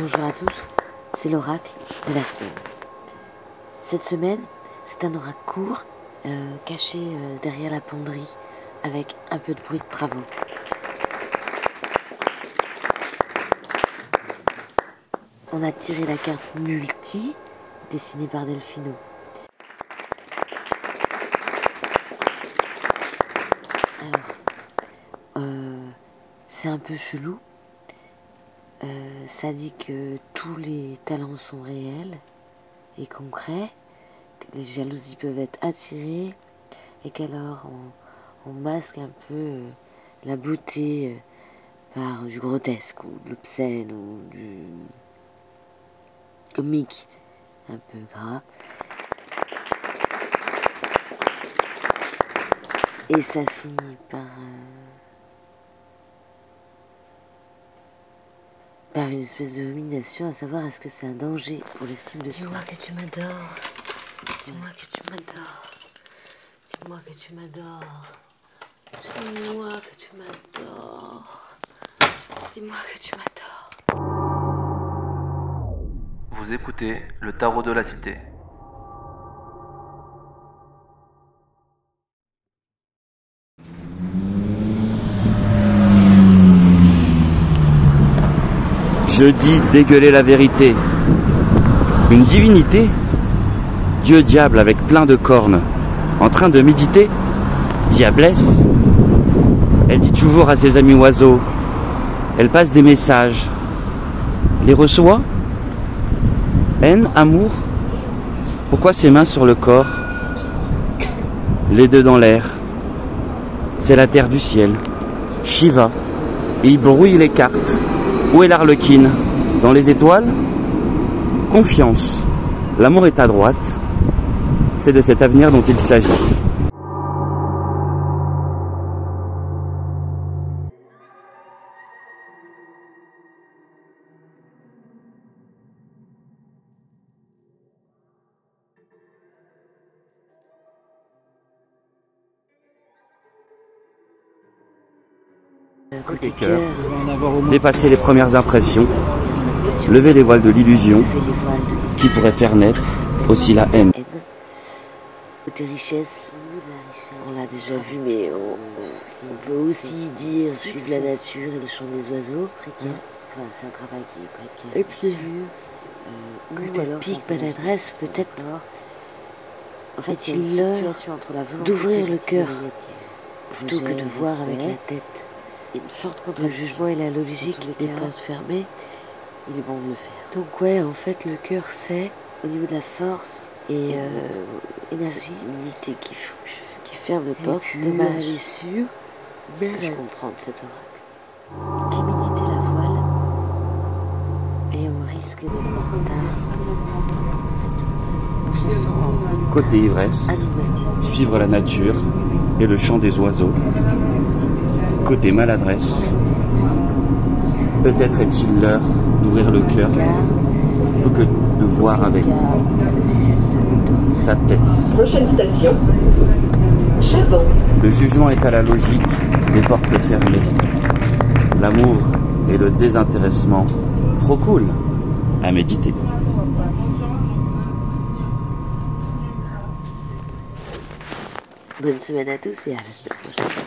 Bonjour à tous, c'est l'oracle de la semaine. Cette semaine, c'est un oracle court, euh, caché euh, derrière la penderie, avec un peu de bruit de travaux. On a tiré la carte multi, dessinée par Delphino. Alors, euh, c'est un peu chelou. Euh, ça dit que tous les talents sont réels et concrets, que les jalousies peuvent être attirées et qu'alors on, masque un peu euh, la beauté euh, par du grotesque ou de l'obscène ou du comique un peu gras. Et ça finit par... par une espèce de rumination à savoir est-ce que c'est un danger pour l'estime de soi. Dis-moi que tu m'adores. Dis-moi que tu m'adores. Dis-moi que tu m'adores. Dis-moi que tu m'adores. Dis-moi que tu m'adores. Vous écoutez le tarot de la cité. Je dis dégueuler la vérité. Une divinité Dieu diable avec plein de cornes, en train de méditer Diablesse Elle dit toujours à ses amis oiseaux. Elle passe des messages. Les reçoit Haine, amour Pourquoi ses mains sur le corps Les deux dans l'air. C'est la terre du ciel. Shiva. Il brouille les cartes. Où est l'arlequine Dans les étoiles? Confiance. L'amour est à droite. C'est de cet avenir dont il s'agit. Côté cœur. Dépasser les premières impressions, lever les voiles de l'illusion qui pourrait faire naître aussi la haine. Côté richesse, on l'a déjà vu, mais on, on peut aussi dire suivre la nature et le chant des oiseaux. Précaire. Enfin, c'est un travail qui est précaire. Et puis, euh, côté ou alors pique, maladresse, peut-être. En fait, il y a une l'heure fluctuation entre la volonté d'ouvrir le cœur plutôt que de voir avec la tête. Une forte Le contradiction. jugement et la logique, les des portes fermées. Il est bon de le faire. Donc ouais, en fait, le cœur, c'est au niveau de la force et Et euh, énergie Cette timidité qui, ferme les portes euh, aller sûr. Mais que je comprends de cet oracle. timidité la voile et on risque d'être en retard. On se sent Côté ivresse, suivre la nature et le chant des oiseaux. Côté maladresse, peut-être est-il l'heure d'ouvrir le cœur plutôt que de voir avec sa tête. Prochaine station, Chavon. Le jugement est à la logique des portes fermées. L'amour et le désintéressement, trop cool à méditer. Bonne semaine à tous et à la semaine prochaine.